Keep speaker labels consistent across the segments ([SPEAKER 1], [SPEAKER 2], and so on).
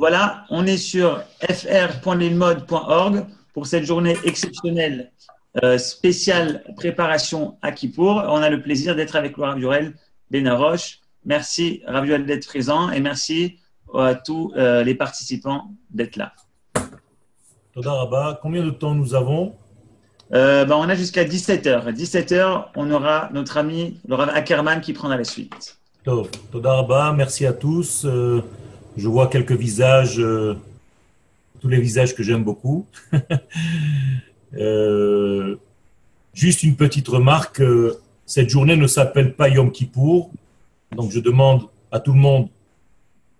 [SPEAKER 1] Voilà, on est sur fr.lilmod.org pour cette journée exceptionnelle euh, spéciale préparation à Kippour. On a le plaisir d'être avec le Rav Durel Benaroche. Merci Rav Durel d'être présent et merci à tous euh, les participants d'être là.
[SPEAKER 2] Combien de temps nous avons?
[SPEAKER 1] Euh, ben, On a jusqu'à 17h. 17h, on aura notre ami Rav Ackerman qui prendra la suite.
[SPEAKER 2] Merci à tous. Je vois quelques visages, euh, tous les visages que j'aime beaucoup. Euh, juste une petite remarque, euh, cette journée ne s'appelle pas Yom Kippour, donc je demande à tout le monde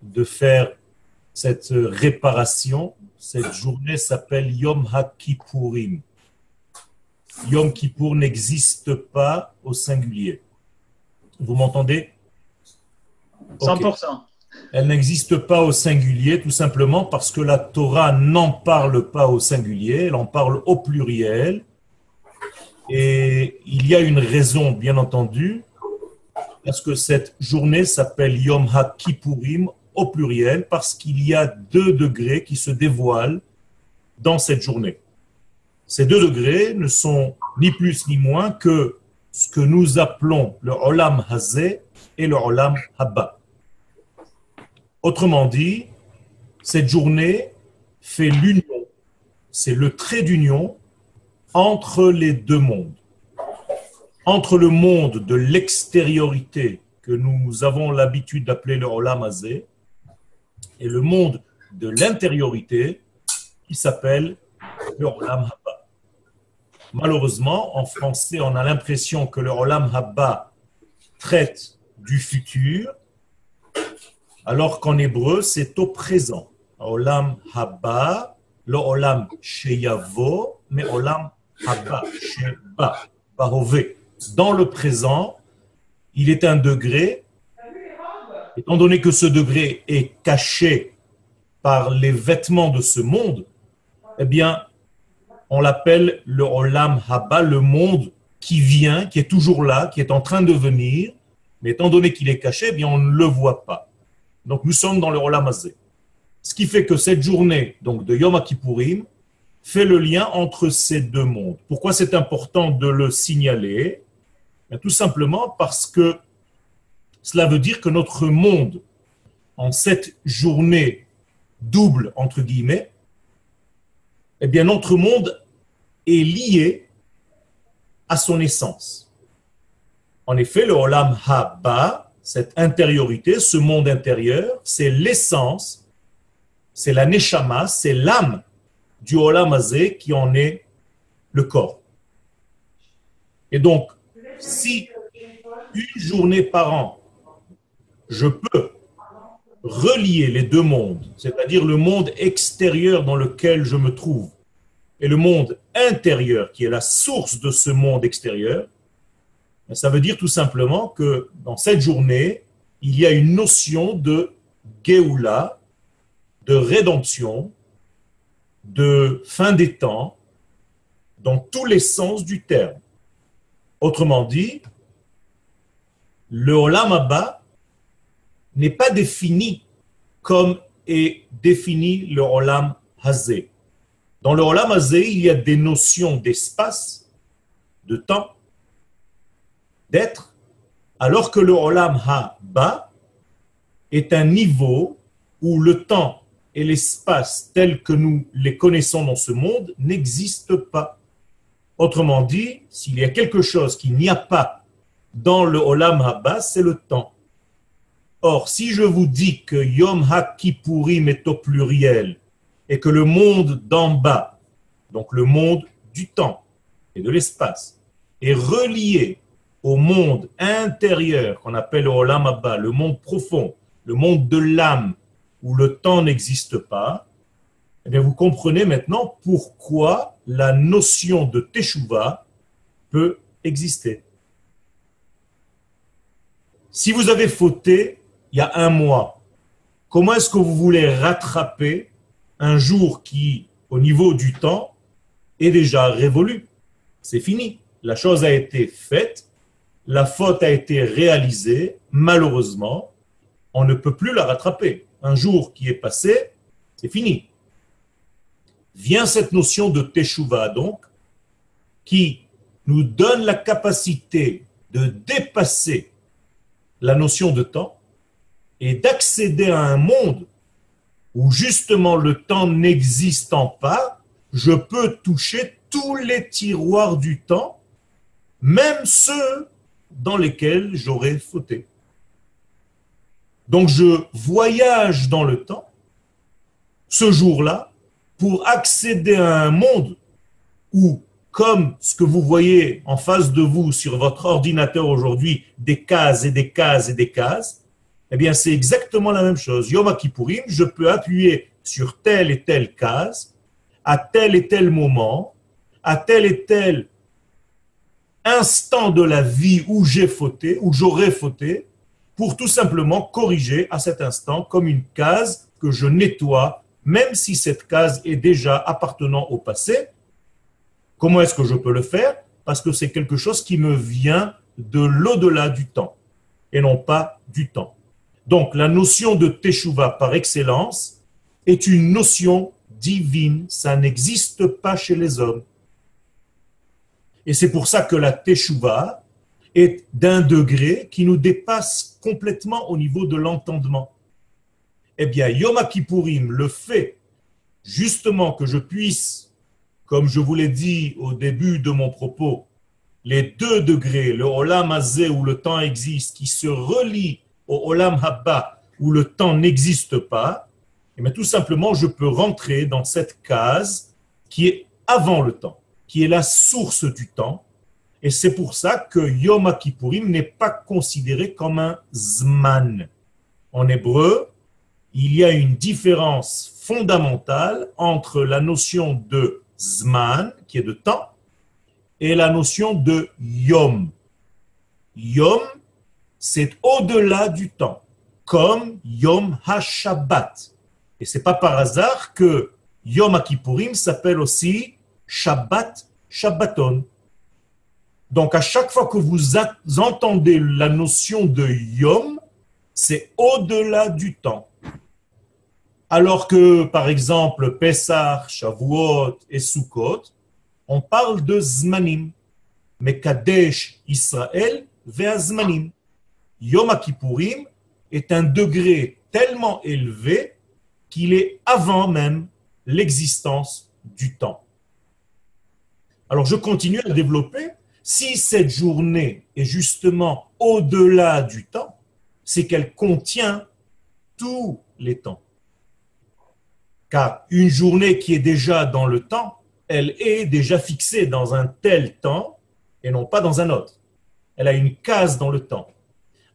[SPEAKER 2] de faire cette réparation. Cette journée s'appelle Yom HaKippourim. Yom Kippour n'existe pas au singulier. Vous m'entendez?
[SPEAKER 1] 100%.
[SPEAKER 2] Elle n'existe pas au singulier, tout simplement parce que la Torah n'en parle pas au singulier, elle en parle au pluriel. Et il y a une raison, bien entendu, parce que cette journée s'appelle Yom HaKippurim au pluriel, parce qu'il y a deux degrés qui se dévoilent dans cette journée. Ces deux degrés ne sont ni plus ni moins que ce que nous appelons le Olam Hazé et le Olam Habba. Autrement dit, cette journée fait l'union, c'est le trait d'union entre les deux mondes. Entre le monde de l'extériorité que nous avons l'habitude d'appeler le Olam Azé et le monde de l'intériorité qui s'appelle le Olam Habba. Malheureusement, en français, on a l'impression que le Olam Habba traite du futur alors qu'en hébreu, c'est au présent. Olam haba, le olam mais olam haba. Dans le présent, il est un degré, étant donné que ce degré est caché par les vêtements de ce monde, eh bien, on l'appelle le olam haba, le monde qui vient, qui est toujours là, qui est en train de venir, mais étant donné qu'il est caché, eh on ne le voit pas. Donc nous sommes dans le Olam Ce qui fait que cette journée donc de Yom Kippourim fait le lien entre ces deux mondes. Pourquoi c'est important de le signaler? Tout simplement parce que cela veut dire que notre monde, en cette journée double, entre guillemets, eh bien notre monde est lié à son essence. En effet, le Olam Haba, cette intériorité, ce monde intérieur, c'est l'essence, c'est la neshama, c'est l'âme du Olam qui en est le corps. Et donc, si une journée par an, je peux relier les deux mondes, c'est-à-dire le monde extérieur dans lequel je me trouve et le monde intérieur qui est la source de ce monde extérieur, ça veut dire tout simplement que dans cette journée, il y a une notion de Géoula, de rédemption, de fin des temps, dans tous les sens du terme. Autrement dit, le Olam Abba n'est pas défini comme est défini le Olam Hazé. Dans le Olam Hazé, il y a des notions d'espace, de temps, d'être, alors que le Olam Ha-Ba est un niveau où le temps et l'espace tels que nous les connaissons dans ce monde n'existent pas. Autrement dit, s'il y a quelque chose qu'il n'y a pas dans le Olam Haba, c'est le temps. Or, si je vous dis que Yom HaKippurim est au pluriel et que le monde d'en bas, donc le monde du temps et de l'espace, est relié au monde intérieur qu'on appelle le Olam le monde profond, le monde de l'âme, où le temps n'existe pas, eh bien vous comprenez maintenant pourquoi la notion de Teshuvah peut exister. Si vous avez fauté il y a un mois, comment est-ce que vous voulez rattraper un jour qui, au niveau du temps, est déjà révolu? C'est fini. La chose a été faite la faute a été réalisée, malheureusement, on ne peut plus la rattraper. Un jour qui est passé, C'est fini. Vient cette notion de Teshuvah, donc, qui nous donne la capacité de dépasser la notion de temps et d'accéder à un monde où justement le temps n'existant pas, je peux toucher tous les tiroirs du temps, même ceux dans lesquels j'aurais fauté. Donc je voyage dans le temps, ce jour-là, pour accéder à un monde où, comme ce que vous voyez en face de vous sur votre ordinateur aujourd'hui, des cases et des cases et des cases, eh bien c'est exactement la même chose. Yom Kippourim, je peux appuyer sur telle et telle case, à tel et tel moment, à tel et tel instant de la vie où j'ai fauté, où j'aurais fauté, pour tout simplement corriger à cet instant comme une case que je nettoie, même si cette case est déjà appartenant au passé. Comment est-ce que je peux le faire? Parce que c'est quelque chose qui me vient de l'au-delà du temps et non pas du temps. Donc la notion de Teshuvah par excellence est une notion divine, ça n'existe pas chez les hommes. Et c'est pour ça que la Teshuvah est d'un degré qui nous dépasse complètement au niveau de l'entendement. Eh bien, Yom Kippourim, le fait justement que je puisse, comme je vous l'ai dit au début de mon propos, les deux degrés, le Olam Azé où le temps existe, qui se relient au Olam Habba où le temps n'existe pas, et eh tout simplement, je peux rentrer dans cette case qui est avant le temps, qui est la source du temps. Et c'est pour ça que Yom Kippourim n'est pas considéré comme un Zman. En hébreu, il y a une différence fondamentale entre la notion de Zman, qui est de temps, et la notion de Yom. Yom, c'est au-delà du temps, comme Yom HaShabbat. Et c'est pas par hasard que Yom Kippourim s'appelle aussi Shabbat Shabbaton. Donc à chaque fois que vous entendez la notion de Yom, c'est au-delà du temps. Alors que, par exemple, Pessah, Shavuot et Sukkot, on parle de Zmanim. Mais Kadesh Israël, Zmanim. Yom Kippourim est un degré tellement élevé qu'il est avant même l'existence du temps. Alors je continue à développer. Si cette journée est justement au-delà du temps, c'est qu'elle contient tous les temps. Car une journée qui est déjà dans le temps, elle est déjà fixée dans un tel temps et non pas dans un autre. Elle a une case dans le temps.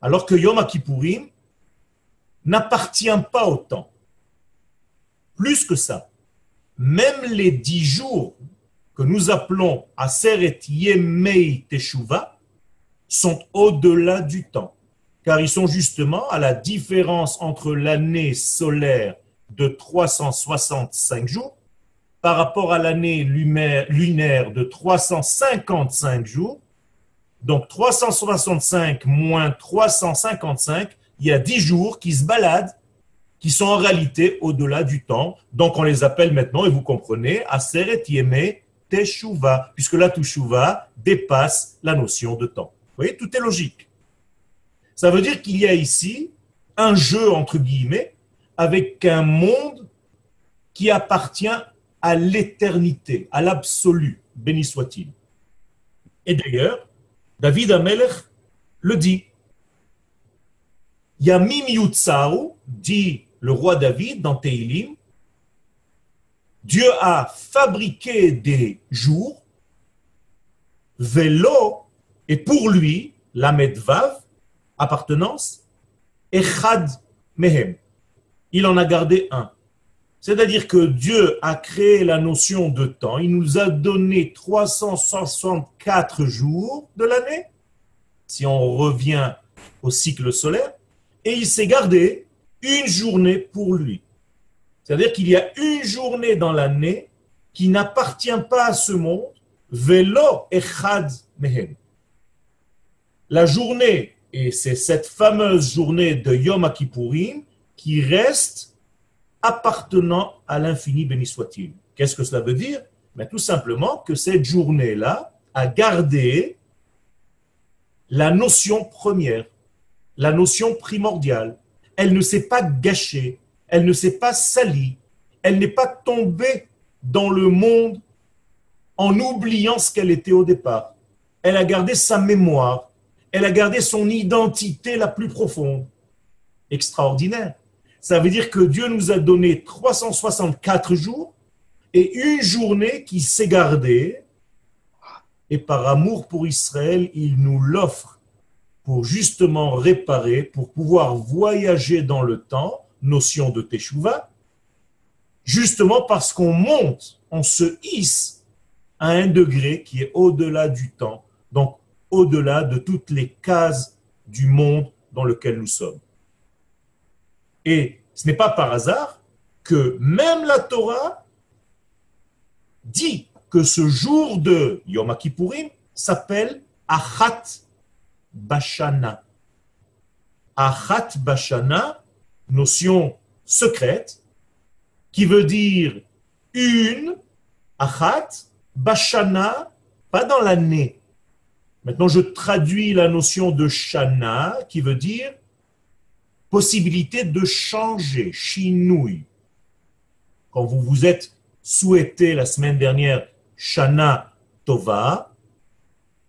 [SPEAKER 2] Alors que Yom Kippourim n'appartient pas au temps. Plus que ça, même les dix jours que nous appelons Aseret Yemei Teshuvah sont au-delà du temps, car ils sont justement à la différence entre l'année solaire de 365 jours par rapport à l'année lunaire de 355 jours donc 365 moins 355, il y a 10 jours qui se baladent, qui sont en réalité au-delà du temps. Donc on les appelle maintenant, et vous comprenez, Aseret Yeme Teshuva, puisque la Teshuva dépasse la notion de temps. Vous voyez, tout est logique. Ça veut dire qu'il y a ici un jeu, entre guillemets, avec un monde qui appartient à l'éternité, à l'absolu, béni soit-il. Et d'ailleurs, David Amelech le dit. Yamim Yutsaru, dit le roi David dans Teilim, Dieu a fabriqué des jours, vélo, et pour lui, la medvav, appartenance, echad mehem. Il en a gardé un. C'est-à-dire que Dieu a créé la notion de temps. Il nous a donné 364 jours de l'année, si on revient au cycle solaire, et il s'est gardé une journée pour lui. C'est-à-dire qu'il y a une journée dans l'année qui n'appartient pas à ce monde, velo echad mehem. La journée, et c'est cette fameuse journée de Yom Kippourim, qui reste appartenant à l'infini, béni soit-il. Qu'est-ce que cela veut dire? Mais Tout simplement que cette journée-là a gardé la notion première, la notion primordiale. Elle ne s'est pas gâchée, elle ne s'est pas salie, elle n'est pas tombée dans le monde en oubliant ce qu'elle était au départ. Elle a gardé sa mémoire, elle a gardé son identité la plus profonde. Extraordinaire. Ça veut dire que Dieu nous a donné 364 jours et une journée qui s'est gardée. Et par amour pour Israël, il nous l'offre pour justement réparer, pour pouvoir voyager dans le temps, notion de Teshuvah, justement parce qu'on monte, on se hisse à un degré qui est au-delà du temps, donc au-delà de toutes les cases du monde dans lequel nous sommes. Et ce n'est pas par hasard que même la Torah dit que ce jour de Yom Kippourim s'appelle Achat Bashana. Achat Bashana, notion secrète, qui veut dire une, Achat, Bashana, pas dans l'année. Maintenant, je traduis la notion de Shana, qui veut dire possibilité de changer, shinui. Quand vous vous êtes souhaité la semaine dernière Shana Tova,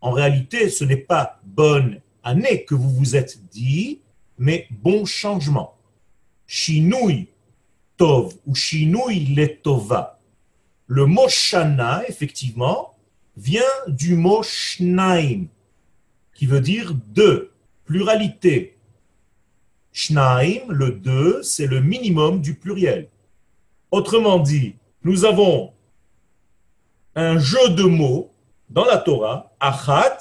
[SPEAKER 2] en réalité, ce n'est pas bonne année que vous vous êtes dit, mais bon changement. Shinui Tov ou Shinui Letova. Le mot Shana, effectivement, vient du mot Shnaim, qui veut dire deux, pluralité. Shnaim, le deux, c'est le minimum du pluriel. Autrement dit, nous avons un jeu de mots dans la Torah, achat,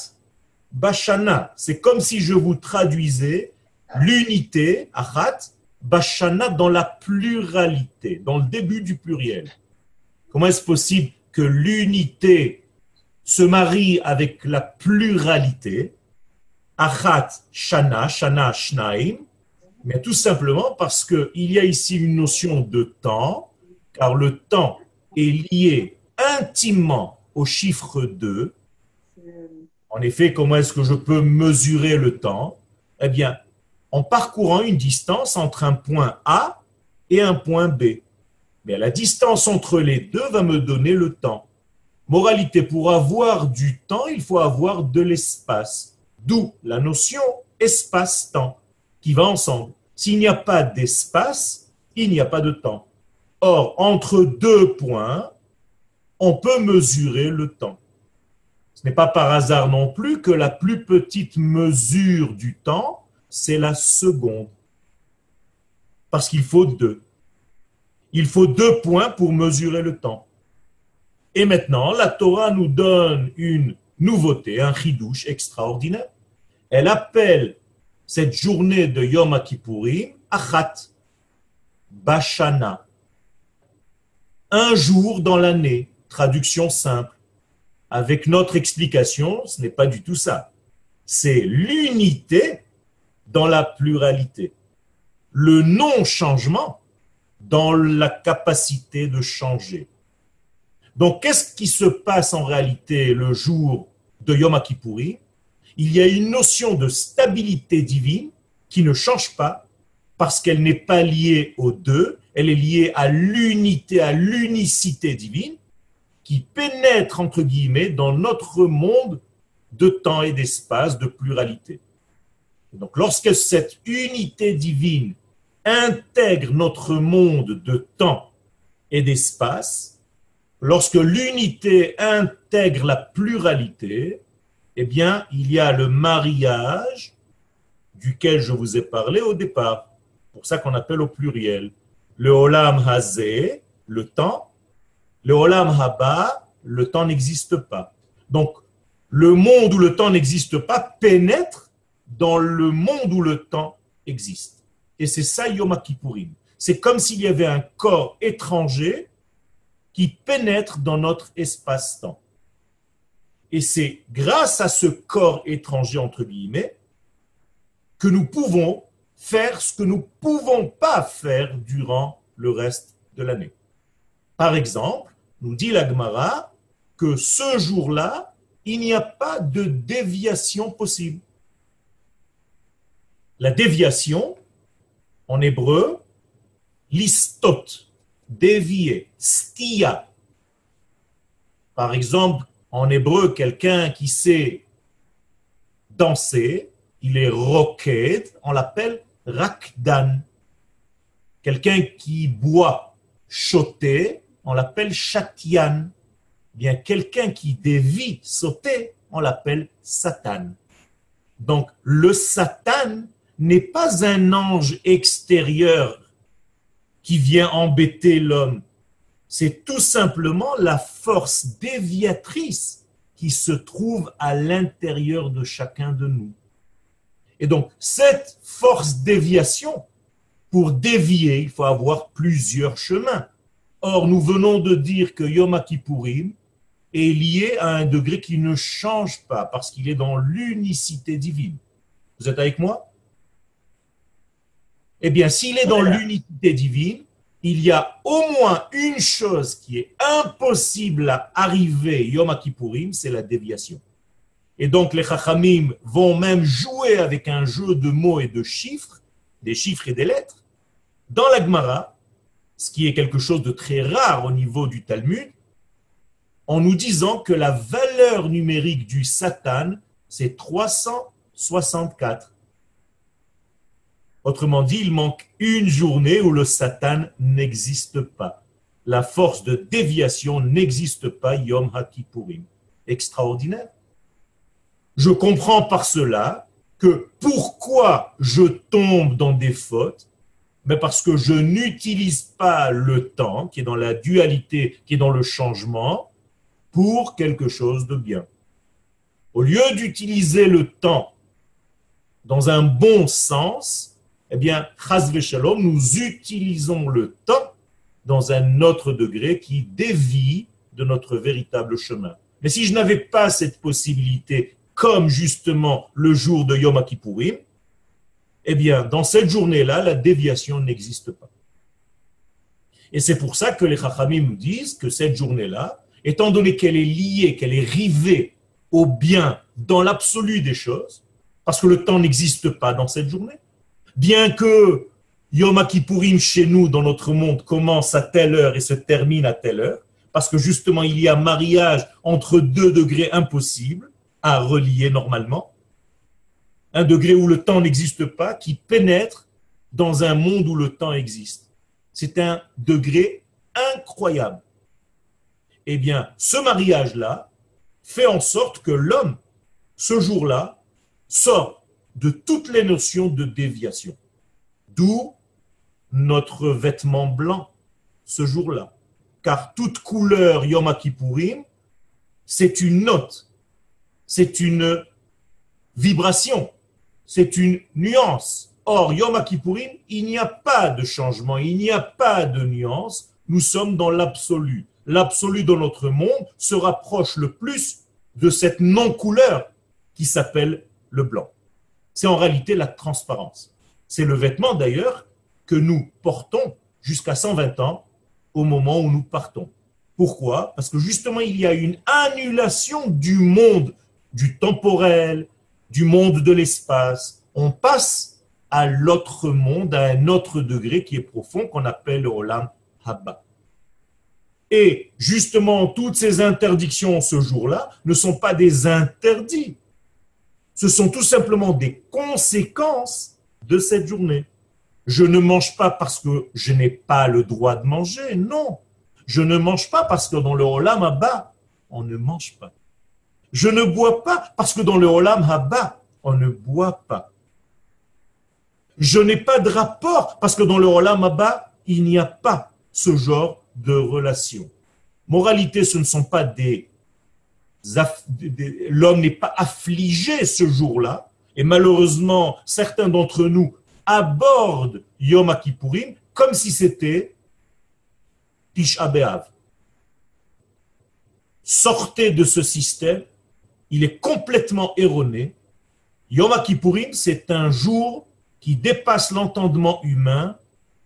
[SPEAKER 2] bashana. C'est comme si je vous traduisais l'unité, achat, bashana dans la pluralité, dans le début du pluriel. Comment est-ce possible que l'unité se marie avec la pluralité? Achat, shana, shana, shnaim, mais tout simplement parce qu'il y a ici une notion de temps, car le temps est lié intimement au chiffre 2. En effet, comment est-ce que je peux mesurer le temps? Eh bien, en parcourant une distance entre un point A et un point B. Mais la distance entre les deux va me donner le temps. Moralité, pour avoir du temps, il faut avoir de l'espace. D'où la notion espace-temps qui va ensemble. S'il n'y a pas d'espace, il n'y a pas de temps. Or, entre deux points, on peut mesurer le temps. Ce n'est pas par hasard non plus que la plus petite mesure du temps, c'est la seconde. Parce qu'il faut deux. Il faut deux points pour mesurer le temps. Et maintenant, la Torah nous donne une nouveauté, un chidouche extraordinaire. Elle appelle cette journée de Yom Kippourim Achat, Bashana, un jour dans l'année traduction simple. Avec notre explication, ce n'est pas du tout ça. C'est l'unité dans la pluralité. Le non-changement dans la capacité de changer. Donc, qu'est-ce qui se passe en réalité le jour de Yom Kippourim Il y a une notion de stabilité divine qui ne change pas parce qu'elle n'est pas liée aux deux, elle est liée à l'unité, à l'unicité divine qui pénètre, entre guillemets, dans notre monde de temps et d'espace, de pluralité. Donc, lorsque cette unité divine intègre notre monde de temps et d'espace, lorsque l'unité intègre la pluralité, eh bien, il y a le mariage duquel je vous ai parlé au départ. Pour ça qu'on appelle au pluriel. Le olam hazé, le temps, le Olam Haba, le temps n'existe pas. Donc, le monde où le temps n'existe pas pénètre dans le monde où le temps existe. Et c'est ça Yom Kippourim. C'est comme s'il y avait un corps étranger qui pénètre dans notre espace-temps. Et c'est grâce à ce corps étranger, entre guillemets, que nous pouvons faire ce que nous ne pouvons pas faire durant le reste de l'année. Par exemple, nous dit la Gemara que ce jour-là, il n'y a pas de déviation possible. La déviation, en hébreu, listot, dévier, stia. Par exemple, en hébreu, quelqu'un qui sait danser, il est roquet, on l'appelle rakdan. Quelqu'un qui boit choté, on l'appelle chatian. Bien, quelqu'un qui dévie sauter, on l'appelle satan. Donc, le satan n'est pas un ange extérieur qui vient embêter l'homme. C'est tout simplement la force déviatrice qui se trouve à l'intérieur de chacun de nous. Et donc, cette force déviation, pour dévier, il faut avoir plusieurs chemins. Or, nous venons de dire que Yom Kippourim est lié à un degré qui ne change pas parce qu'il est dans l'unicité divine. Vous êtes avec moi? Eh bien, s'il est dans l'unicité divine, il y a au moins une chose qui est impossible à arriver Yom Kippourim, c'est la déviation. Et donc les Chachamim vont même jouer avec un jeu de mots et de chiffres, des chiffres et des lettres, dans la Gemara, ce qui est quelque chose de très rare au niveau du Talmud, en nous disant que la valeur numérique du Satan, c'est 364. Autrement dit, il manque une journée où le Satan n'existe pas. La force de déviation n'existe pas, Yom HaKippurim. Extraordinaire. Je comprends par cela que pourquoi je tombe dans des fautes, mais parce que je n'utilise pas le temps, qui est dans la dualité, qui est dans le changement, pour quelque chose de bien. Au lieu d'utiliser le temps dans un bon sens, eh bien, Shalom, nous utilisons le temps dans un autre degré qui dévie de notre véritable chemin. Mais si je n'avais pas cette possibilité, comme justement le jour de Yom Kippourim, eh bien, dans cette journée-là, la déviation n'existe pas. Et c'est pour ça que les Chachamim disent que cette journée-là, étant donné qu'elle est liée, qu'elle est rivée au bien dans l'absolu des choses, parce que le temps n'existe pas dans cette journée, bien que Yom Kippourim chez nous, dans notre monde, commence à telle heure et se termine à telle heure, parce que justement il y a mariage entre deux degrés impossibles à relier normalement, un degré où le temps n'existe pas, qui pénètre dans un monde où le temps existe. C'est un degré incroyable eh bien, ce mariage-là fait en sorte que l'homme, ce jour-là, sort de toutes les notions de déviation. D'où notre vêtement blanc ce jour-là. Car toute couleur Yom c'est une note, c'est une vibration, c'est une nuance. Or, Yom il n'y a pas de changement, il n'y a pas de nuance, nous sommes dans l'absolu l'absolu de notre monde se rapproche le plus de cette non-couleur qui s'appelle le blanc. C'est en réalité la transparence. C'est le vêtement d'ailleurs que nous portons jusqu'à 120 ans au moment où nous partons. Pourquoi? Parce que justement, il y a une annulation du monde, du temporel, du monde de l'espace. On passe à l'autre monde, à un autre degré qui est profond, qu'on appelle le Olam Habba. Et justement, toutes ces interdictions ce jour-là ne sont pas des interdits. Ce sont tout simplement des conséquences de cette journée. Je ne mange pas parce que je n'ai pas le droit de manger. Non. Je ne mange pas parce que dans le Olam Haba, on ne mange pas. Je ne bois pas parce que dans le Olam Haba, on ne boit pas. Je n'ai pas de rapport parce que dans le Olam Haba, il n'y a pas ce genre de relations. Moralité, ce ne sont pas des... L'homme n'est pas affligé ce jour-là, et malheureusement, certains d'entre nous abordent Yom Kippourim comme si c'était Tisha B'Av. Sortez de ce système, il est complètement erroné. Yom Kippourim, c'est un jour qui dépasse l'entendement humain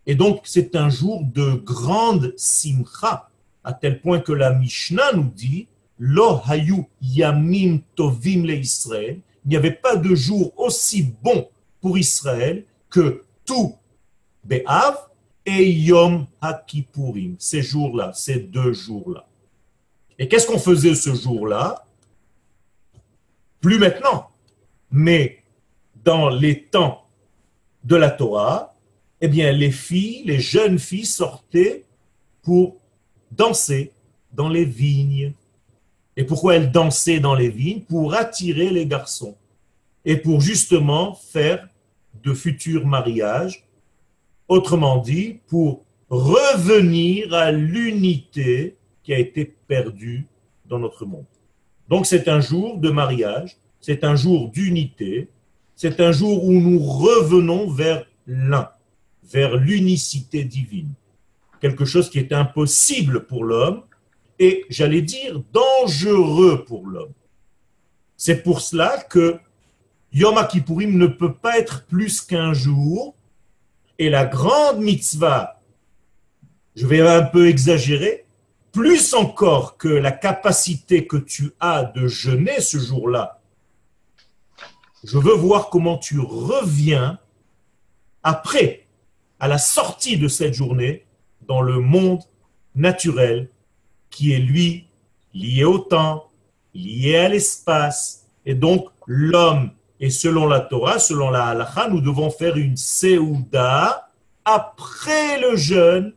[SPEAKER 2] Et donc, c'est un jour de grande simcha, à tel point que la Mishnah nous dit Lo hayu yamim tovim le. Il n'y avait pas de jour aussi bon pour Israël que tout Be'av et Yom HaKippurim, ces jours-là, ces deux jours-là. Et qu'est-ce qu'on faisait ce jour-là? Plus maintenant, mais dans les temps de la Torah, eh bien, les filles, les jeunes filles sortaient pour danser dans les vignes. Et pourquoi elles dansaient dans les vignes Pour attirer les garçons et pour justement faire de futurs mariages. Autrement dit, pour revenir à l'unité qui a été perdue dans notre monde. Donc c'est un jour de mariage, c'est un jour d'unité, c'est un jour où nous revenons vers l'un, vers l'unicité divine. Quelque chose qui est impossible pour l'homme et, j'allais dire, dangereux pour l'homme. C'est pour cela que Yom Kippourim ne peut pas être plus qu'un jour et la grande mitzvah, je vais un peu exagérer, plus encore que la capacité que tu as de jeûner ce jour-là je veux voir comment tu reviens après, à la sortie de cette journée, dans le monde naturel qui est lui lié au temps, lié à l'espace. Et donc, l'homme, et selon la Torah, selon la halakha, nous devons faire une Seouda après le jeûne,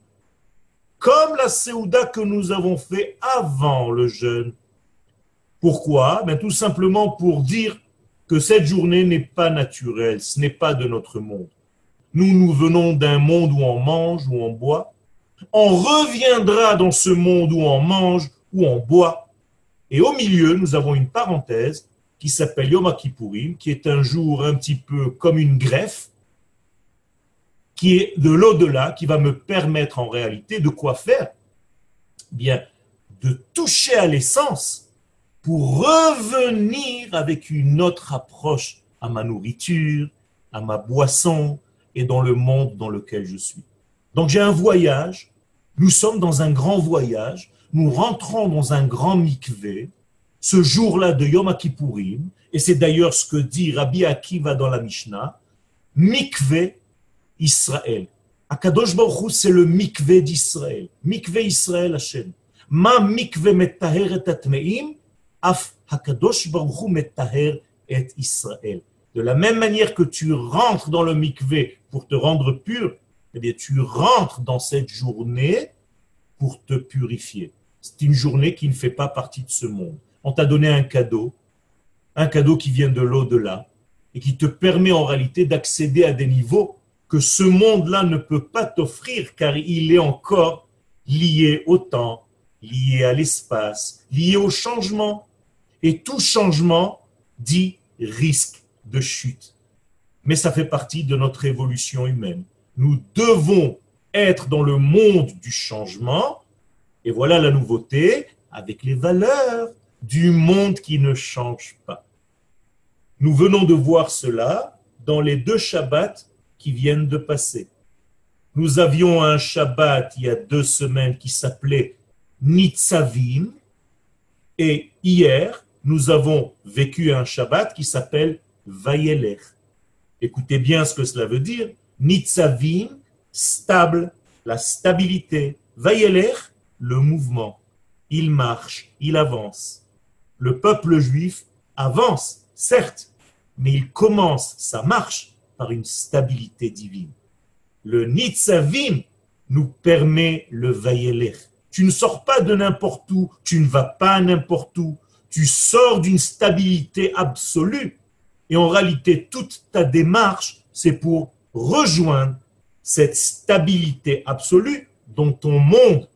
[SPEAKER 2] comme la Seouda que nous avons fait avant le jeûne. Pourquoi? Ben, Tout simplement pour dire que cette journée n'est pas naturelle, ce n'est pas de notre monde. Nous, nous venons d'un monde où on mange, où on boit. On reviendra dans ce monde où on mange, où on boit. Et au milieu, nous avons une parenthèse qui s'appelle Yom Kippourim, qui est un jour un petit peu comme une greffe, qui est de l'au-delà, qui va me permettre en réalité de quoi faire? Bien, de toucher à l'essence pour revenir avec une autre approche à ma nourriture, à ma boisson et dans le monde dans lequel je suis. Donc j'ai un voyage, nous sommes dans un grand voyage, nous rentrons dans un grand mikvé, ce jour-là de Yom Kippourim, et c'est d'ailleurs ce que dit Rabbi Akiva dans la Mishnah, mikvé Israël. Akadosh Baruch c'est le mikvé d'Israël. Mikvé Israël Hashem. Ma mikvé metaheret atmeim, Af Hakadosh et Israël. De la même manière que tu rentres dans le mikvé pour te rendre pur, eh bien, tu rentres dans cette journée pour te purifier. C'est une journée qui ne fait pas partie de ce monde. On t'a donné un cadeau, un cadeau qui vient de l'au-delà et qui te permet en réalité d'accéder à des niveaux que ce monde-là ne peut pas t'offrir car il est encore lié au temps, lié à l'espace, lié au changement. Et tout changement dit risque de chute. Mais ça fait partie de notre évolution humaine. Nous devons être dans le monde du changement. Et voilà la nouveauté avec les valeurs du monde qui ne change pas. Nous venons de voir cela dans les deux Shabbats qui viennent de passer. Nous avions un Shabbat il y a deux semaines qui s'appelait Nitzavim. Et hier, nous avons vécu un Shabbat qui s'appelle Vayeler. Écoutez bien ce que cela veut dire. Nitzavim, stable, la stabilité. Vayeler, le mouvement. Il marche, il avance. Le peuple juif avance, certes, mais il commence sa marche par une stabilité divine. Le Nitzavim nous permet le Vayeler. Tu ne sors pas de n'importe où, tu ne vas pas n'importe où, tu sors d'une stabilité absolue. Et en réalité, toute ta démarche, c'est pour rejoindre cette stabilité absolue dans ton monde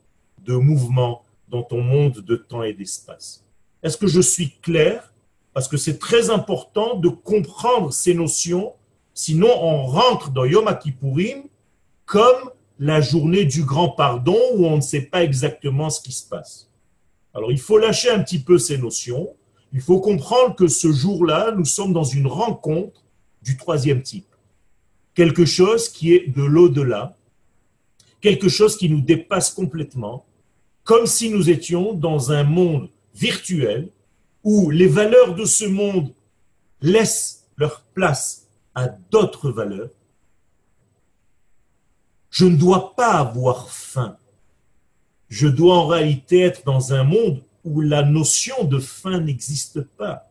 [SPEAKER 2] de mouvement, dans ton monde de temps et d'espace. Est-ce que je suis clair? Parce que c'est très important de comprendre ces notions, sinon on rentre dans Yom Kippourim comme la journée du grand pardon où on ne sait pas exactement ce qui se passe. Alors il faut lâcher un petit peu ces notions. Il faut comprendre que ce jour-là, nous sommes dans une rencontre du troisième type. Quelque chose qui est de l'au-delà, quelque chose qui nous dépasse complètement, comme si nous étions dans un monde virtuel où les valeurs de ce monde laissent leur place à d'autres valeurs. Je ne dois pas avoir faim. Je dois en réalité être dans un monde où la notion de faim n'existe pas.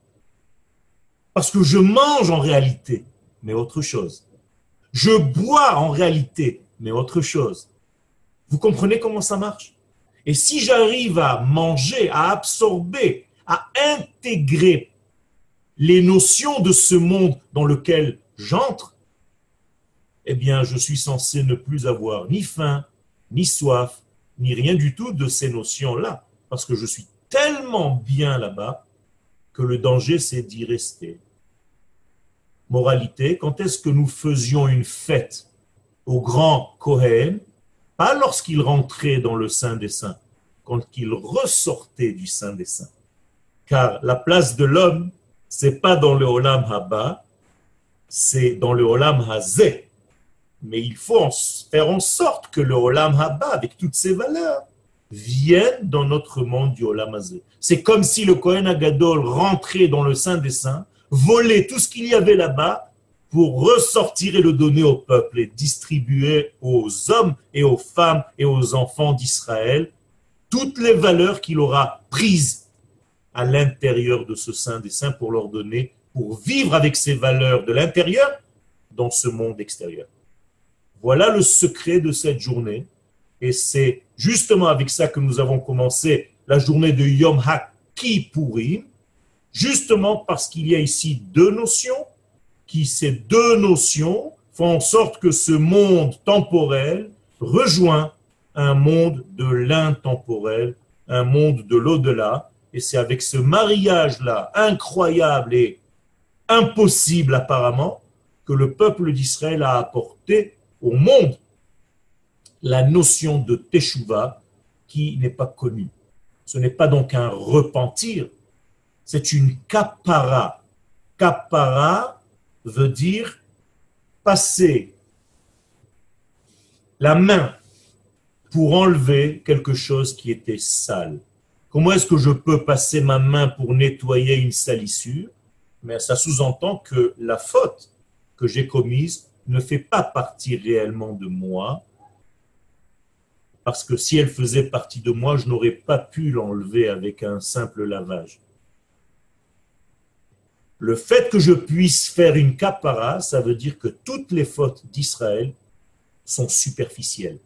[SPEAKER 2] Parce que je mange en réalité, mais autre chose. Je bois en réalité, mais autre chose. Vous comprenez comment ça marche? Et si j'arrive à manger, à absorber, à intégrer les notions de ce monde dans lequel j'entre, eh bien, je suis censé ne plus avoir ni faim, ni soif, ni rien du tout de ces notions-là, parce que je suis tellement bien là-bas que le danger, c'est d'y rester. Moralité, quand est-ce que nous faisions une fête au grand Kohen? Pas lorsqu'il rentrait dans le Saint des Saints, quand il ressortait du Saint des Saints. Car la place de l'homme, c'est pas dans le Olam Haba, c'est dans le Olam Hazé. Mais il faut faire en sorte que le Olam Haba, avec toutes ses valeurs, vienne dans notre monde du Olam Hazé. C'est comme si le Kohen Agadol rentrait dans le Saint des Saints voler tout ce qu'il y avait là-bas pour ressortir et le donner au peuple et distribuer aux hommes et aux femmes et aux enfants d'Israël toutes les valeurs qu'il aura prises à l'intérieur de ce Saint des Saints pour leur donner, pour vivre avec ces valeurs de l'intérieur dans ce monde extérieur. Voilà le secret de cette journée. Et c'est justement avec ça que nous avons commencé la journée de Yom HaKippurim, justement parce qu'il y a ici deux notions, qui ces deux notions font en sorte que ce monde temporel rejoint un monde de l'intemporel, un monde de l'au-delà. Et c'est avec ce mariage-là incroyable et impossible apparemment que le peuple d'Israël a apporté au monde la notion de Teshuvah qui n'est pas connue. Ce n'est pas donc un repentir, c'est une kapara. Kapara veut dire passer la main pour enlever quelque chose qui était sale. Comment est-ce que je peux passer ma main pour nettoyer une salissure? Mais ça sous-entend que la faute que j'ai commise ne fait pas partie réellement de moi, parce que si elle faisait partie de moi, je n'aurais pas pu l'enlever avec un simple lavage. Le fait que je puisse faire une capara, ça veut dire que toutes les fautes d'Israël sont superficielles.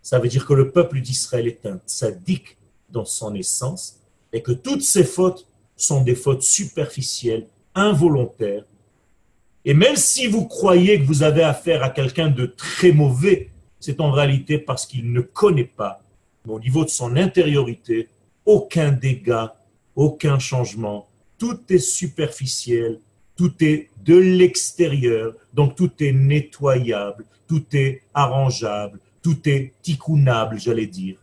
[SPEAKER 2] Ça veut dire que le peuple d'Israël est un sadique dans son essence et que toutes ces fautes sont des fautes superficielles, involontaires. Et même si vous croyez que vous avez affaire à quelqu'un de très mauvais, c'est en réalité parce qu'il ne connaît pas, au niveau de son intériorité, aucun dégât, aucun changement, tout est superficiel, tout est de l'extérieur, donc tout est nettoyable, tout est arrangeable, tout est ticounable, j'allais dire.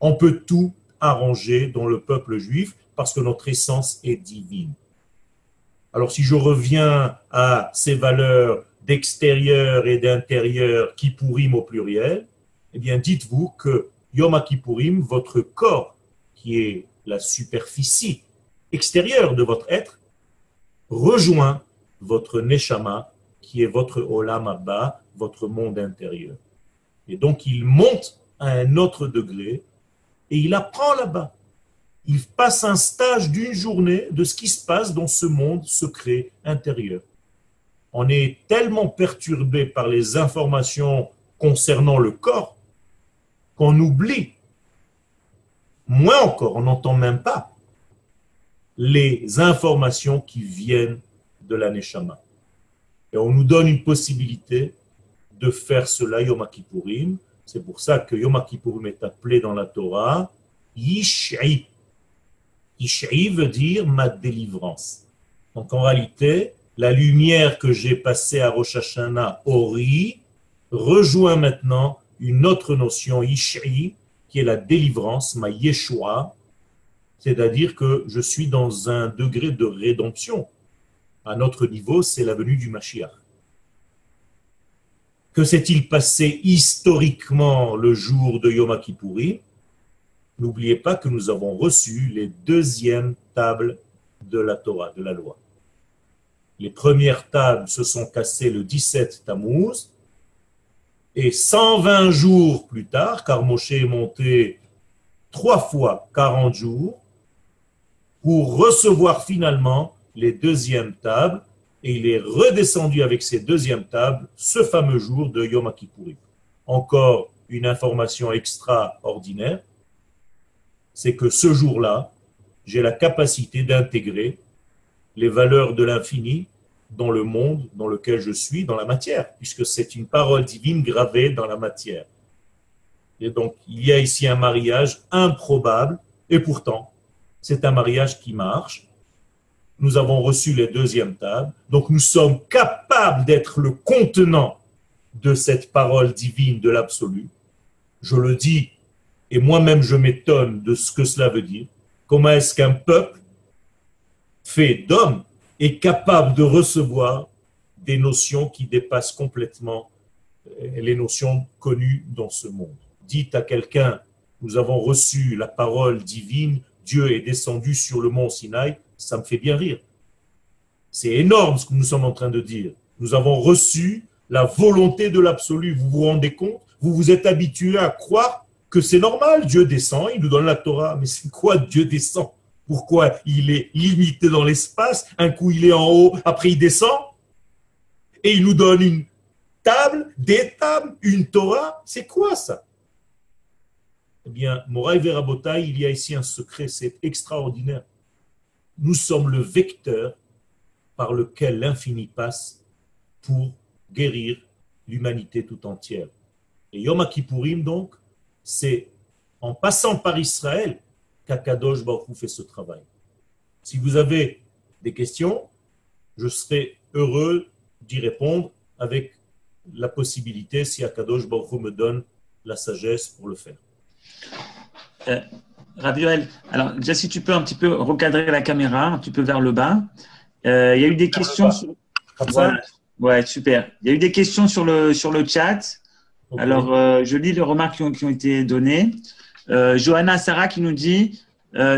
[SPEAKER 2] On peut tout arranger dans le peuple juif parce que notre essence est divine. Alors si je reviens à ces valeurs d'extérieur et d'intérieur qui pourriment au pluriel, eh bien dites-vous que Yom Kippourim, votre corps, qui est la superficie extérieur de votre être rejoint votre neshama, qui est votre olam abba, votre monde intérieur. Et donc il monte à un autre degré et il apprend là-bas. Il passe un stage d'une journée de ce qui se passe dans ce monde secret intérieur. On est tellement perturbé par les informations concernant le corps qu'on oublie. Moins encore, on n'entend même pas les informations qui viennent de la Neshama. Et on nous donne une possibilité de faire cela Yom Kippourim. C'est pour ça que Yom Kippourim est appelé dans la Torah Yish'i. Yish'i veut dire ma délivrance. Donc en réalité, la lumière que j'ai passée à Rosh Hashanah, Ori, rejoint maintenant une autre notion, Yish'i, qui est la délivrance, ma Yeshua, c'est-à-dire que je suis dans un degré de rédemption. À notre niveau, c'est la venue du Mashiach. Que s'est-il passé historiquement le jour de Yom Kippourim N'oubliez pas que nous avons reçu les deuxièmes tables de la Torah, de la loi. Les premières tables se sont cassées le 17 Tammuz, et 120 jours plus tard, car Moshe est monté trois fois 40 jours, pour recevoir finalement les deuxièmes tables, et il est redescendu avec ces deuxièmes tables ce fameux jour de Yom Kippourim. Encore une information extraordinaire, c'est que ce jour-là, j'ai la capacité d'intégrer les valeurs de l'infini dans le monde dans lequel je suis, dans la matière, puisque c'est une parole divine gravée dans la matière. Et donc, il y a ici un mariage improbable, et pourtant, c'est un mariage qui marche. Nous avons reçu les deuxièmes tables, donc nous sommes capables d'être le contenant de cette parole divine de l'absolu. Je le dis, et moi-même je m'étonne de ce que cela veut dire. Comment est-ce qu'un peuple fait d'hommes est capable de recevoir des notions qui dépassent complètement euh, les notions connues dans ce monde? Dites à quelqu'un, nous avons reçu la parole divine, Dieu est descendu sur le mont Sinaï, ça me fait bien rire. C'est énorme ce que nous sommes en train de dire. Nous avons reçu la volonté de l'absolu. Vous vous rendez compte? Vous vous êtes habitué à croire que c'est normal. Dieu descend, il nous donne la Torah. Mais c'est quoi Dieu descend? Pourquoi il est limité dans l'espace? Un coup il est en haut, après il descend et il nous donne une table, des tables, une Torah. C'est quoi ça? Eh bien, Moraï Verabotai, il y a ici un secret, c'est extraordinaire. Nous sommes le vecteur par lequel l'infini passe pour guérir l'humanité tout entière. Et Yom Kippourim, donc, c'est en passant par Israël qu'Akadosh Baruch fait ce travail. Si vous avez des questions, je serai heureux d'y répondre avec la possibilité, si Akadosh Baruch me donne la sagesse pour le faire.
[SPEAKER 1] Euh, alors déjà si tu peux un petit peu recadrer la caméra, un petit peu vers le bas. Euh, il y a eu des questions. Sur... Ouais, super. Il y a eu des questions sur le, sur le chat. Alors, euh, je lis les remarques qui ont, qui ont été données. Euh, Johanna Sarah qui nous dit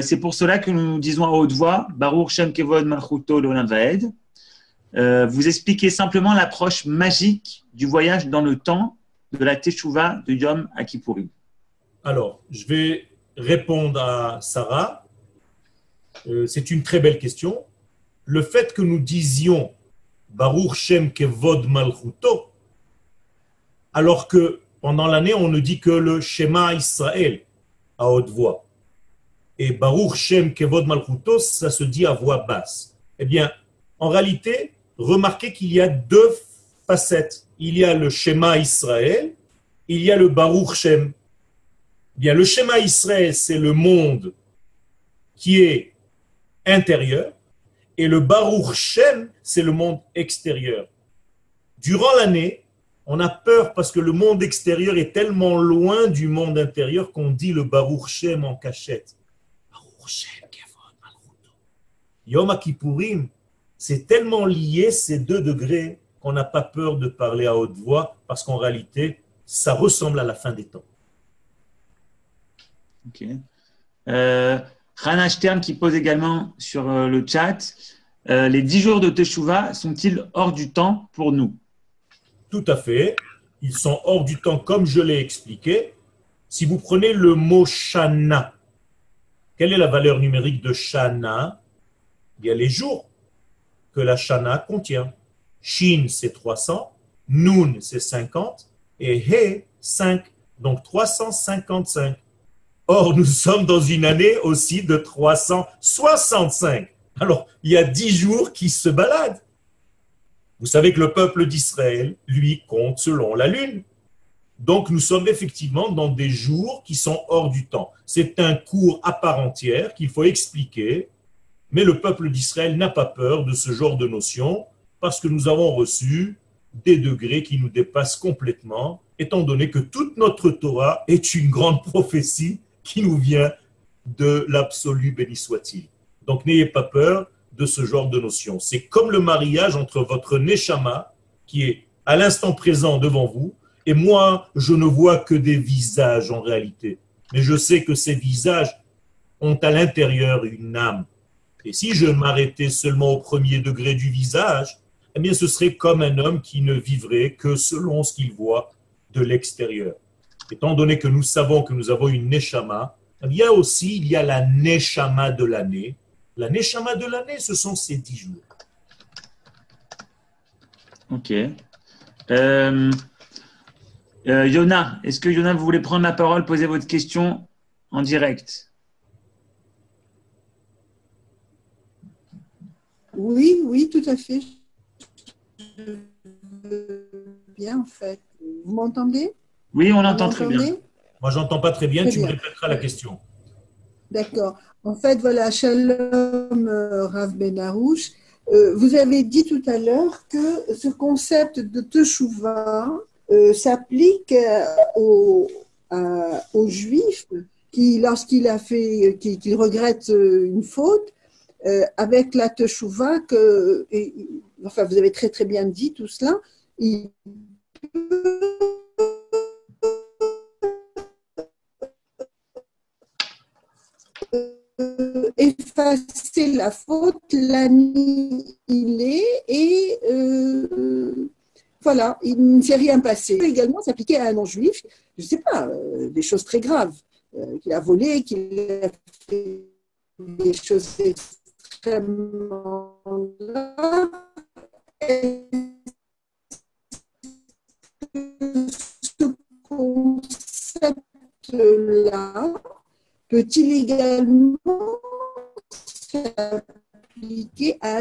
[SPEAKER 1] C'est pour cela que nous disons à haute voix Baruch Shem Kevod Malchuto. Vous expliquez simplement l'approche magique du voyage dans le temps de la Teshuvah de Yom Akipurim.
[SPEAKER 2] Alors, je vais répondre à Sarah. Euh, c'est une très belle question. Le fait que nous disions Baruch Shem Kevod Malchuto, alors que pendant l'année, on ne dit que le Shema Israël à haute voix. Et Baruch Shem Kevod Malchuto, ça se dit à voix basse. Eh bien, en réalité, remarquez qu'il y a deux facettes. Il y a le Shema Israël, il y a le Baruch Shem. Le schéma Israël, c'est le monde qui est intérieur, et le Baruch Shem, c'est le monde extérieur. Durant l'année, on a peur parce que le monde extérieur est tellement loin du monde intérieur qu'on dit le Baruch Shem en cachette. Yom Kippourim, c'est tellement lié ces deux degrés qu'on n'a pas peur de parler à haute voix parce qu'en réalité, ça ressemble à la fin des temps.
[SPEAKER 1] Ok. Euh, Rana Stern qui pose également sur euh, le chat euh, les dix jours de Teshuvah sont-ils hors du temps pour nous?
[SPEAKER 2] Tout à fait. Ils sont hors du temps, comme je l'ai expliqué. Si vous prenez le mot Shana, quelle est la valeur numérique de Shana? Il y a les jours que la Shana contient. Shin, c'est 300, Nun, c'est 50, et He, 5. Donc 355. Or, nous sommes dans une année aussi de 365. Alors, il y a dix jours qui se baladent. Vous savez que le peuple d'Israël, lui, compte selon la lune. Donc, nous sommes effectivement dans des jours qui sont hors du temps. C'est un cours à part entière qu'il faut expliquer, mais le peuple d'Israël n'a pas peur de ce genre de notion parce que nous avons reçu des degrés qui nous dépassent complètement, étant donné que toute notre Torah est une grande prophétie qui nous vient de l'absolu, béni soit-il. Donc n'ayez pas peur de ce genre de notion. C'est comme le mariage entre votre neshama, qui est à l'instant présent devant vous, et moi, je ne vois que des visages en réalité. Mais je sais que ces visages ont à l'intérieur une âme. Et si je m'arrêtais seulement au premier degré du visage, eh bien, ce serait comme un homme qui ne vivrait que selon ce qu'il voit de l'extérieur. Étant donné que nous savons que nous avons une neshama, il y a aussi il y a la neshama de l'année. La neshama de l'année, ce sont ces dix jours.
[SPEAKER 1] Ok. Euh, euh, Yona, est-ce que Yona, vous voulez prendre la parole, poser votre question en direct?
[SPEAKER 3] Oui, oui, tout à fait. Bien, en fait. Vous m'entendez?
[SPEAKER 1] Oui, on entend très bien.
[SPEAKER 2] Moi, j'entends pas très bien. tu me répéteras la question.
[SPEAKER 3] D'accord. En fait, voilà, Shalom euh, Rav Benarouche. Euh, vous avez dit tout à l'heure que ce concept de Teshuvah euh, s'applique aux, aux, juifs qui, lorsqu'il a fait, qui, regrette une faute, avec la Teshuvah, que, enfin, vous avez très très bien dit tout cela, il effacer la faute, l'annihiler et euh, voilà, il ne s'est rien passé. Également s'appliquer à un non-juif, je ne sais pas, euh, des choses très graves, euh, qu'il a volé, qu'il a fait des choses extrêmement. Ce concept-là peut-il également s'appliquer à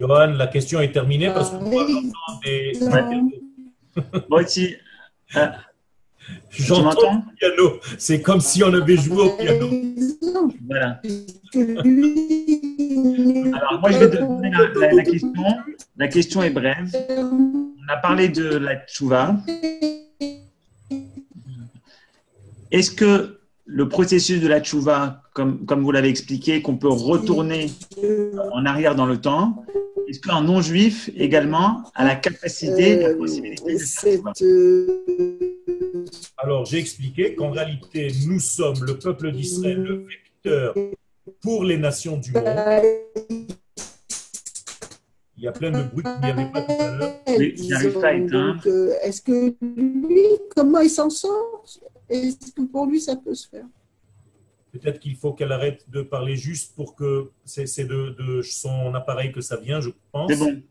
[SPEAKER 2] Johan, la question est terminée parce que moi j'entends des.
[SPEAKER 1] Moi aussi.
[SPEAKER 2] J'entends le piano. C'est comme si on avait joué au piano.
[SPEAKER 1] Voilà. Alors, moi, je vais te donner la, la, question. La question est brève. On a parlé de la tchouva. Est-ce que le processus de la tchouva, comme, comme vous l'avez expliqué, qu'on peut retourner en arrière dans le temps, est-ce qu'un non-juif également a la capacité, la euh, possibilité de faire
[SPEAKER 2] euh, Alors, j'ai expliqué qu'en réalité, nous sommes le peuple d'Israël, le vecteur pour les nations du monde. Il y a plein de bruit qu'il n'y avait pas tout à l'heure.
[SPEAKER 1] Oui, j'arrive pas à éteindre.
[SPEAKER 3] Euh, est-ce que lui, comment il s'en sort? Est-ce que pour lui, ça peut se faire
[SPEAKER 2] Peut-être qu'il faut qu'elle arrête de parler juste pour que c'est de, son appareil que ça vient, je pense.
[SPEAKER 1] C'est bon.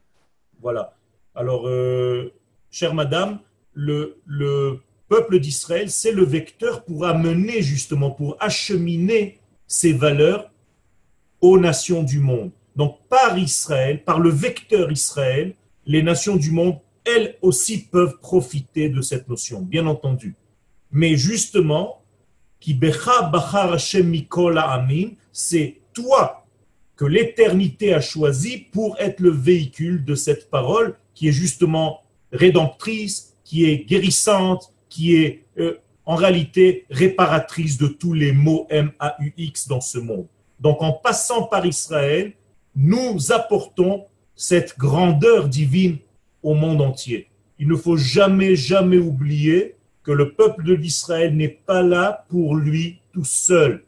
[SPEAKER 2] Voilà. Alors, euh, chère madame, le, le peuple d'Israël, c'est le vecteur pour amener justement, pour acheminer ces valeurs aux nations du monde. Donc, par Israël, par le vecteur Israël, les nations du monde, elles aussi peuvent profiter de cette notion, bien entendu. Mais justement, c'est toi que l'éternité a choisi pour être le véhicule de cette parole qui est justement rédemptrice, qui est guérissante, qui est euh, en réalité réparatrice de tous les mots M-A-U-X dans ce monde. Donc en passant par Israël, nous apportons cette grandeur divine au monde entier. Il ne faut jamais, jamais oublier que le peuple de l'Israël n'est pas là pour lui tout seul.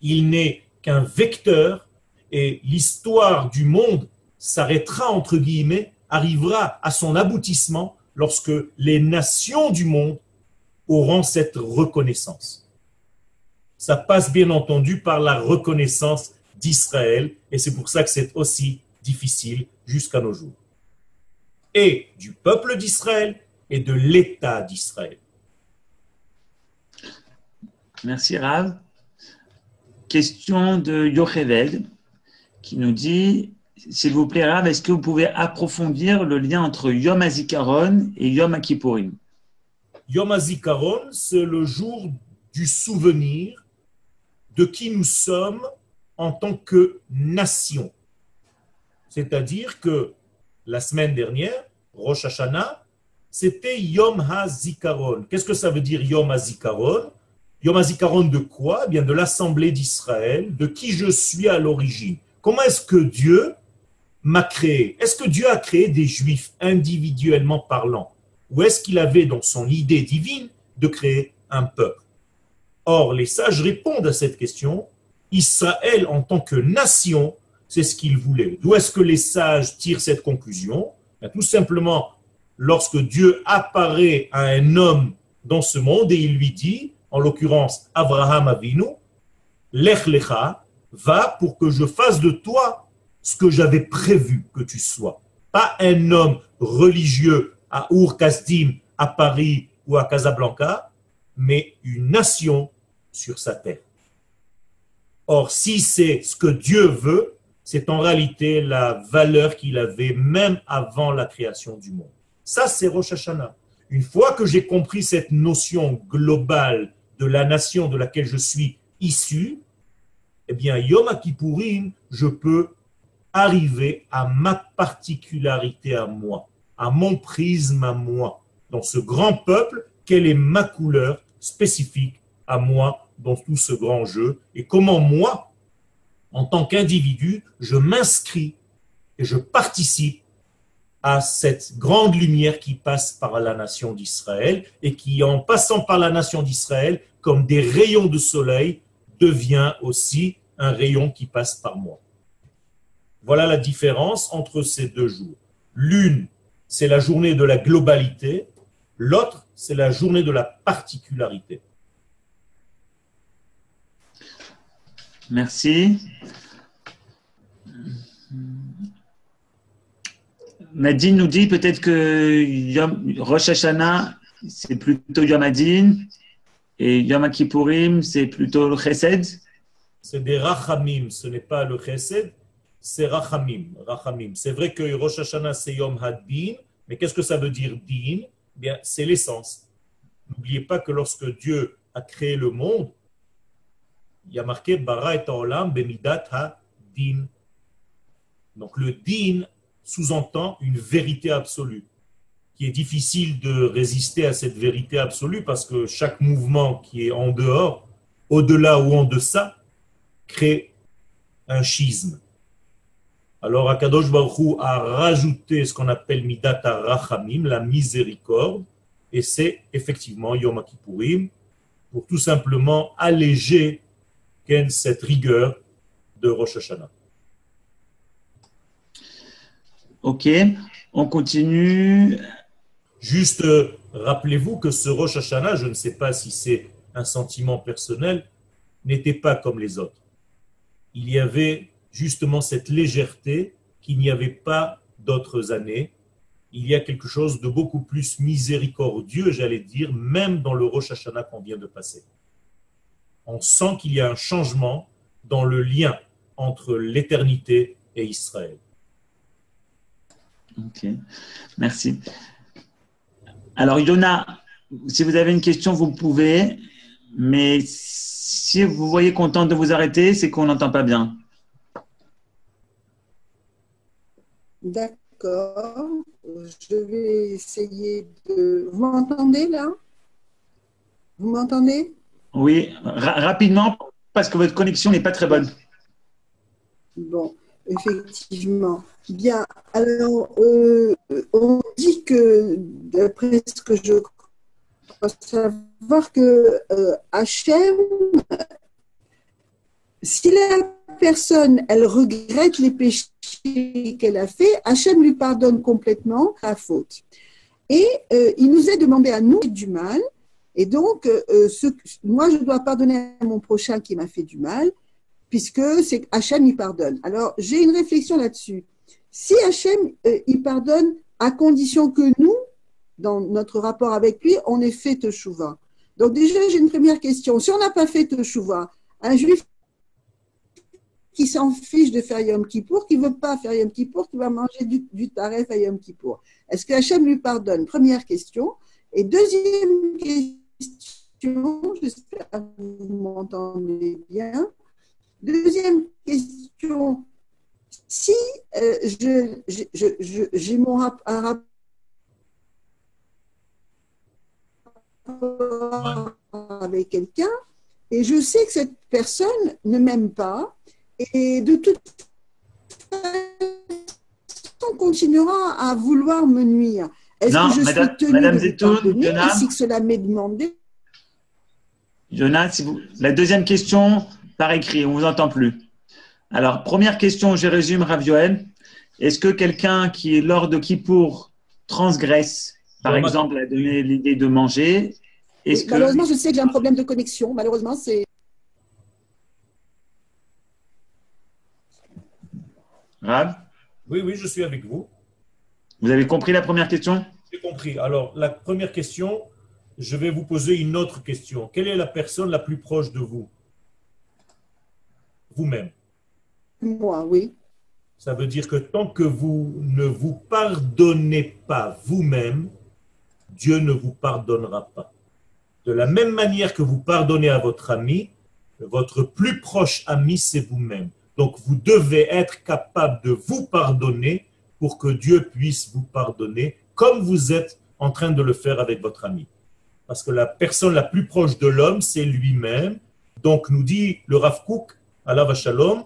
[SPEAKER 2] Il n'est qu'un vecteur et l'histoire du monde s'arrêtera, entre guillemets, arrivera à son aboutissement lorsque les nations du monde auront cette reconnaissance. Ça passe bien entendu par la reconnaissance d'Israël et c'est pour ça que c'est aussi difficile jusqu'à nos jours. Et du peuple d'Israël et de l'État d'Israël.
[SPEAKER 1] Merci Rav. Question de Yocheved qui nous dit S'il vous plaît, Rav, est-ce que vous pouvez approfondir le lien entre Yom HaZikaron et Yom HaKippourim
[SPEAKER 2] Yom HaZikaron, c'est le jour du souvenir de qui nous sommes en tant que nation. C'est-à-dire que la semaine dernière, Rosh Hashanah, c'était Yom HaZikaron. Qu'est-ce que ça veut dire Yom HaZikaron? Yom HaZikaron de quoi? Eh Bien de l'Assemblée d'Israël, de qui je suis à l'origine. Comment est-ce que Dieu m'a créé? Est-ce que Dieu a créé des juifs individuellement parlant? Ou est-ce qu'il avait dans son idée divine de créer un peuple? Or, les sages répondent à cette question. Israël en tant que nation, c'est ce qu'il voulait. D'où est-ce que les sages tirent cette conclusion? Ben, Tout simplement, lorsque Dieu apparaît à un homme dans ce monde et il lui dit, en l'occurrence Abraham Avinu, Lech Lecha, va pour que je fasse de toi ce que j'avais prévu que tu sois. Pas un homme religieux à Ur Kasdim, à Paris ou à Casablanca, mais une nation sur sa terre. Or, si c'est ce que Dieu veut, c'est en réalité la valeur qu'il avait même avant la création du monde. Ça, c'est Rosh Hashanah. Une fois que j'ai compris cette notion globale de la nation de laquelle je suis issu, eh bien, Yom Kippourim, je peux arriver à ma particularité à moi, à mon prisme à moi, dans ce grand peuple, quelle est ma couleur spécifique à moi dans tout ce grand jeu, et comment moi, en tant qu'individu, je m'inscris et je participe à cette grande lumière qui passe par la nation d'Israël et qui, en passant par la nation d'Israël, comme des rayons de soleil, devient aussi un rayon qui passe par moi. Voilà la différence entre ces deux jours. L'une, c'est la journée de la globalité, l'autre, c'est la journée de la particularité.
[SPEAKER 1] Merci. Nadine nous dit peut-être que Yom, Rosh Hashanah, c'est plutôt Yom Adin et Yom Kippourim, c'est plutôt le Chesed.
[SPEAKER 2] C'est des Rachamim, ce n'est pas le Chesed, c'est Rachamim. Rachamim. C'est vrai que Rosh Hashanah, c'est Yom Hadin, mais qu'est-ce que ça veut dire Din? Eh Bien, c'est l'essence. N'oubliez pas que lorsque Dieu a créé le monde, il y a marqué Bara et Olam Bemidat Ha-Din. Donc le Din sous-entend une vérité absolue, qui est difficile de résister à cette vérité absolue parce que chaque mouvement qui est en dehors, au-delà ou en deçà, crée un schisme. Alors Akadosh Baruch a rajouté ce qu'on appelle Midat Rachamim, la miséricorde, et c'est effectivement Yom Kippourim, pour tout simplement alléger cette rigueur de Rosh Hashanah.
[SPEAKER 1] Ok, on continue.
[SPEAKER 2] Juste euh, rappelez-vous que ce Rosh Hashanah, je ne sais pas si c'est un sentiment personnel, n'était pas comme les autres. Il y avait justement cette légèreté qu'il n'y avait pas d'autres années. Il y a quelque chose de beaucoup plus miséricordieux, j'allais dire, même dans le Rosh Hashanah qu'on vient de passer. On sent qu'il y a un changement dans le lien entre l'éternité et Israël.
[SPEAKER 1] Ok, merci. Alors, Yona, si vous avez une question, vous pouvez, mais si vous voyez qu'on tente de vous arrêter, c'est qu'on n'entend pas bien.
[SPEAKER 3] D'accord. Je vais essayer de. Vous m'entendez là? Vous m'entendez?
[SPEAKER 1] Oui, rapidement, parce que votre connexion n'est pas très bonne.
[SPEAKER 3] Bon, effectivement. Bien, alors, euh, on dit que, d'après ce que je crois savoir, que euh, si la personne, elle regrette les péchés qu'elle a fait, Hachem lui pardonne complètement la faute. Et euh, il nous est demandé à nous du mal, et donc, ce, moi, je dois pardonner à mon prochain qui m'a fait du mal, puisque c'est Hachem lui pardonne. Alors, j'ai une réflexion là-dessus. Si Hachem, euh, il pardonne à condition que nous, dans notre rapport avec lui, on ait fait Teshuvah. Donc déjà, j'ai une première question. Si on n'a pas fait Teshuvah, un juif qui s'en fiche de faire Yom Kippour, qui ne veut pas faire Yom Kippour, qui va manger du, du taref Yom Kippour. Est-ce que Hachem lui pardonne? Première question. Et deuxième question, j'espère que vous m'entendez bien. Deuxième question, si euh, je, j'ai mon un rapport avec quelqu'un et je sais que cette personne ne m'aime pas et de toute on continuera à vouloir me nuire, est-ce que je
[SPEAKER 1] Madame-
[SPEAKER 3] suis tenue
[SPEAKER 1] Madame
[SPEAKER 3] de
[SPEAKER 1] Zetoun, Yonam.
[SPEAKER 3] ainsi que cela m'est demandé?
[SPEAKER 1] Jonas, si vous... la deuxième question par écrit, on vous entend plus. Alors, première question, je résume, Rav. Est-ce que quelqu'un qui, lors de Kippour, transgresse, par exemple, a donné l'idée de manger? Est-ce
[SPEAKER 3] Oui,
[SPEAKER 1] que
[SPEAKER 3] Malheureusement, je sais que j'ai un problème de connexion. Malheureusement, c'est.
[SPEAKER 1] Rav,
[SPEAKER 2] Oui, oui, je suis avec vous.
[SPEAKER 1] vous avez compris la première question?
[SPEAKER 2] J'ai compris. Alors, la première question, je vais vous poser une autre question. Quelle est la personne la plus proche de vous? Vous-même.
[SPEAKER 3] Moi, oui.
[SPEAKER 2] Ça veut dire que tant que vous ne vous pardonnez pas vous-même, Dieu ne vous pardonnera pas. De la même manière que vous pardonnez à votre ami, votre plus proche ami, c'est vous-même. Donc vous devez être capable de vous pardonner pour que Dieu puisse vous pardonner comme vous êtes en train de le faire avec votre ami. Parce que la personne la plus proche de l'homme, c'est lui-même. Donc nous dit le Rav Kook, Allah Shalom,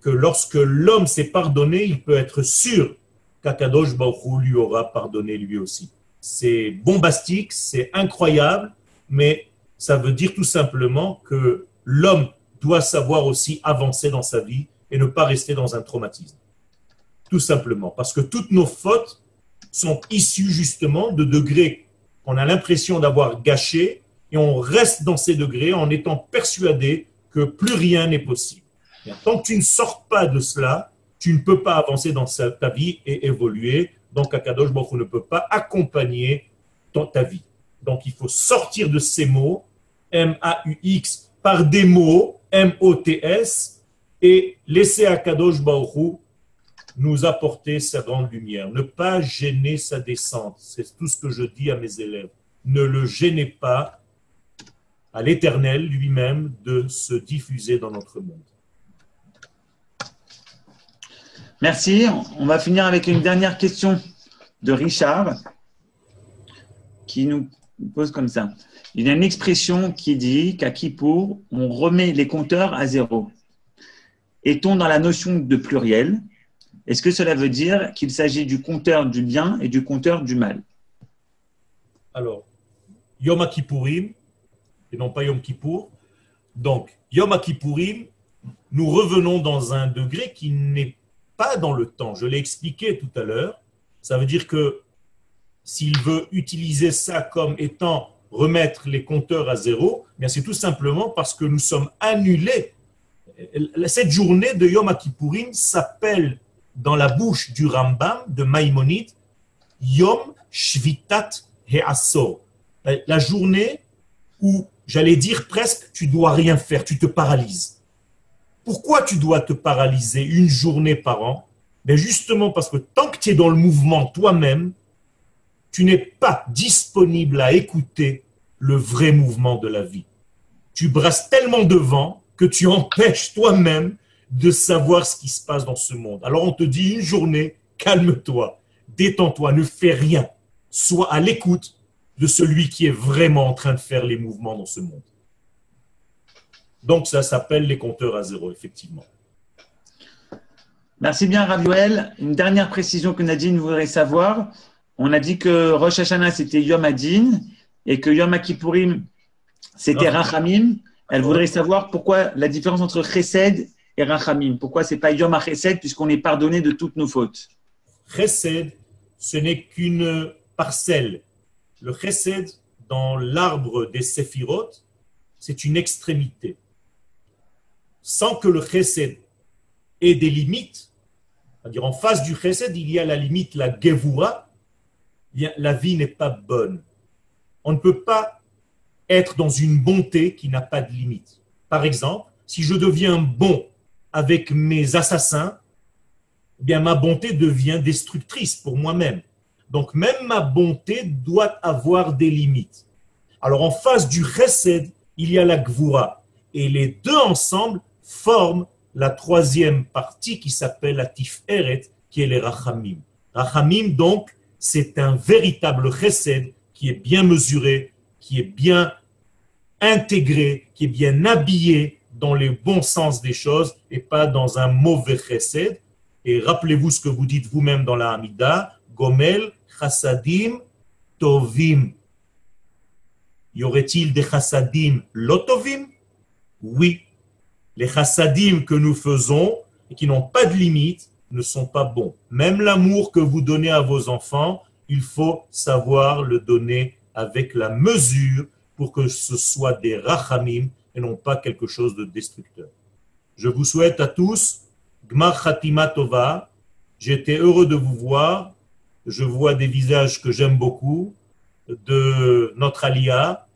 [SPEAKER 2] que lorsque l'homme s'est pardonné, il peut être sûr qu'Akadosh Baruch Hu lui aura pardonné lui aussi. C'est bombastique, c'est incroyable, mais ça veut dire tout simplement que l'homme doit savoir aussi avancer dans sa vie et ne pas rester dans un traumatisme. Tout simplement, parce que toutes nos fautes sont issues justement de degrés qu'on a l'impression d'avoir gâchés et on reste dans ces degrés en étant persuadé que plus rien n'est possible. Tant que tu ne sors pas de cela, tu ne peux pas avancer dans ta vie et évoluer. Donc, Akadosh Baruch ne peut pas accompagner ton- ta vie. Donc, il faut sortir de ces mots, M-A-U-X, par des mots, M-O-T-S, et laisser Akadosh Baruch nous apporter sa grande lumière. Ne pas gêner sa descente. C'est tout ce que je dis à mes élèves. Ne le gênez pas à l'éternel lui-même de se diffuser dans notre monde.
[SPEAKER 1] Merci. On va finir avec une dernière question de Richard qui nous pose comme ça. Il y a une expression qui dit qu'à Kippour, on remet les compteurs à zéro. Est-on dans la notion de pluriel? Est-ce que cela veut dire qu'il s'agit du compteur du bien et du compteur du mal?
[SPEAKER 2] Alors, Yom Kippourim, et non pas Yom Kippour. Donc, Yom Kippourim, nous revenons dans un degré qui n'est pas dans le temps. Je l'ai expliqué tout à l'heure. Ça veut dire que s'il veut utiliser ça comme étant remettre les compteurs à zéro, bien c'est tout simplement parce que nous sommes annulés. Cette journée de Yom Kippourim s'appelle dans la bouche du Rambam de Maïmonide Yom Shvitat He'asor. La- La journée où, j'allais dire presque, tu dois rien faire, tu te paralyses. Pourquoi tu dois te paralyser une journée par an? Ben Justement parce que tant que tu es dans le mouvement toi-même, tu n'es pas disponible à écouter le vrai mouvement de la vie. Tu brasses tellement devant que tu empêches toi-même de savoir ce qui se passe dans ce monde. Alors on te dit une journée, calme-toi, détends-toi, ne fais rien. Sois à l'écoute de celui qui est vraiment en train de faire les mouvements dans ce monde. Donc ça s'appelle les compteurs à zéro, effectivement.
[SPEAKER 1] Merci bien, Raviel. Une dernière précision que Nadine voudrait savoir. On a dit que Rosh Hashanah, c'était Yom Adin et que Yom Kippourim, c'était. Rachamim. Elle voudrait savoir pourquoi la différence entre Chesed et Rachamim. Pourquoi c'est pas Yom HaChesed puisqu'on est pardonné de toutes nos fautes?
[SPEAKER 2] Chesed, ce n'est qu'une parcelle. Le chesed, dans l'arbre des séphirotes, c'est une extrémité. Sans que le chesed ait des limites, c'est-à-dire en face du chesed, il y a la limite, la gevura, bien, la vie n'est pas bonne. On ne peut pas être dans une bonté qui n'a pas de limite. Par exemple, si je deviens bon avec mes assassins, eh bien ma bonté devient destructrice pour moi-même. Donc même ma bonté doit avoir des limites. Alors en face du chesed, il y a la gvura. Et les deux ensemble forment la troisième partie qui s'appelle la tiferet, qui est les rachamim. Rachamim, donc, c'est un véritable chesed qui est bien mesuré, qui est bien intégré, qui est bien habillé dans le bon sens des choses et pas dans un mauvais chesed. Et rappelez-vous ce que vous dites vous-même dans la Hamida, Gomel, Chassadim, Tovim. Y aurait-il des Chassadim lotovim Oui. Les Chassadim que nous faisons et qui n'ont pas de limite ne sont pas bons. Même l'amour que vous donnez à vos enfants, il faut savoir le donner avec la mesure pour que ce soit des rachamim et non pas quelque chose de destructeur. Je vous souhaite à tous Gmar Khatima Tova. J'étais heureux de vous voir. Je vois des visages que j'aime beaucoup de notre alia.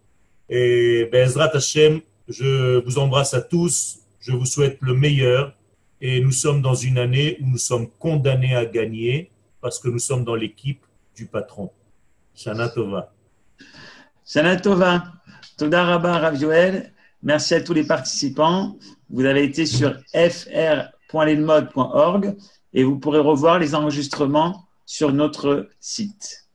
[SPEAKER 2] Et Bezrat Hashem, je vous embrasse à tous. Je vous souhaite le meilleur. Et nous sommes dans une année où nous sommes condamnés à gagner parce que nous sommes dans l'équipe du patron. Shana Tova.
[SPEAKER 1] Shana Tova. Toda Rabba Rav. Merci à tous les participants. Vous avez été sur fr.lenmode.org et vous pourrez revoir les enregistrements sur notre site.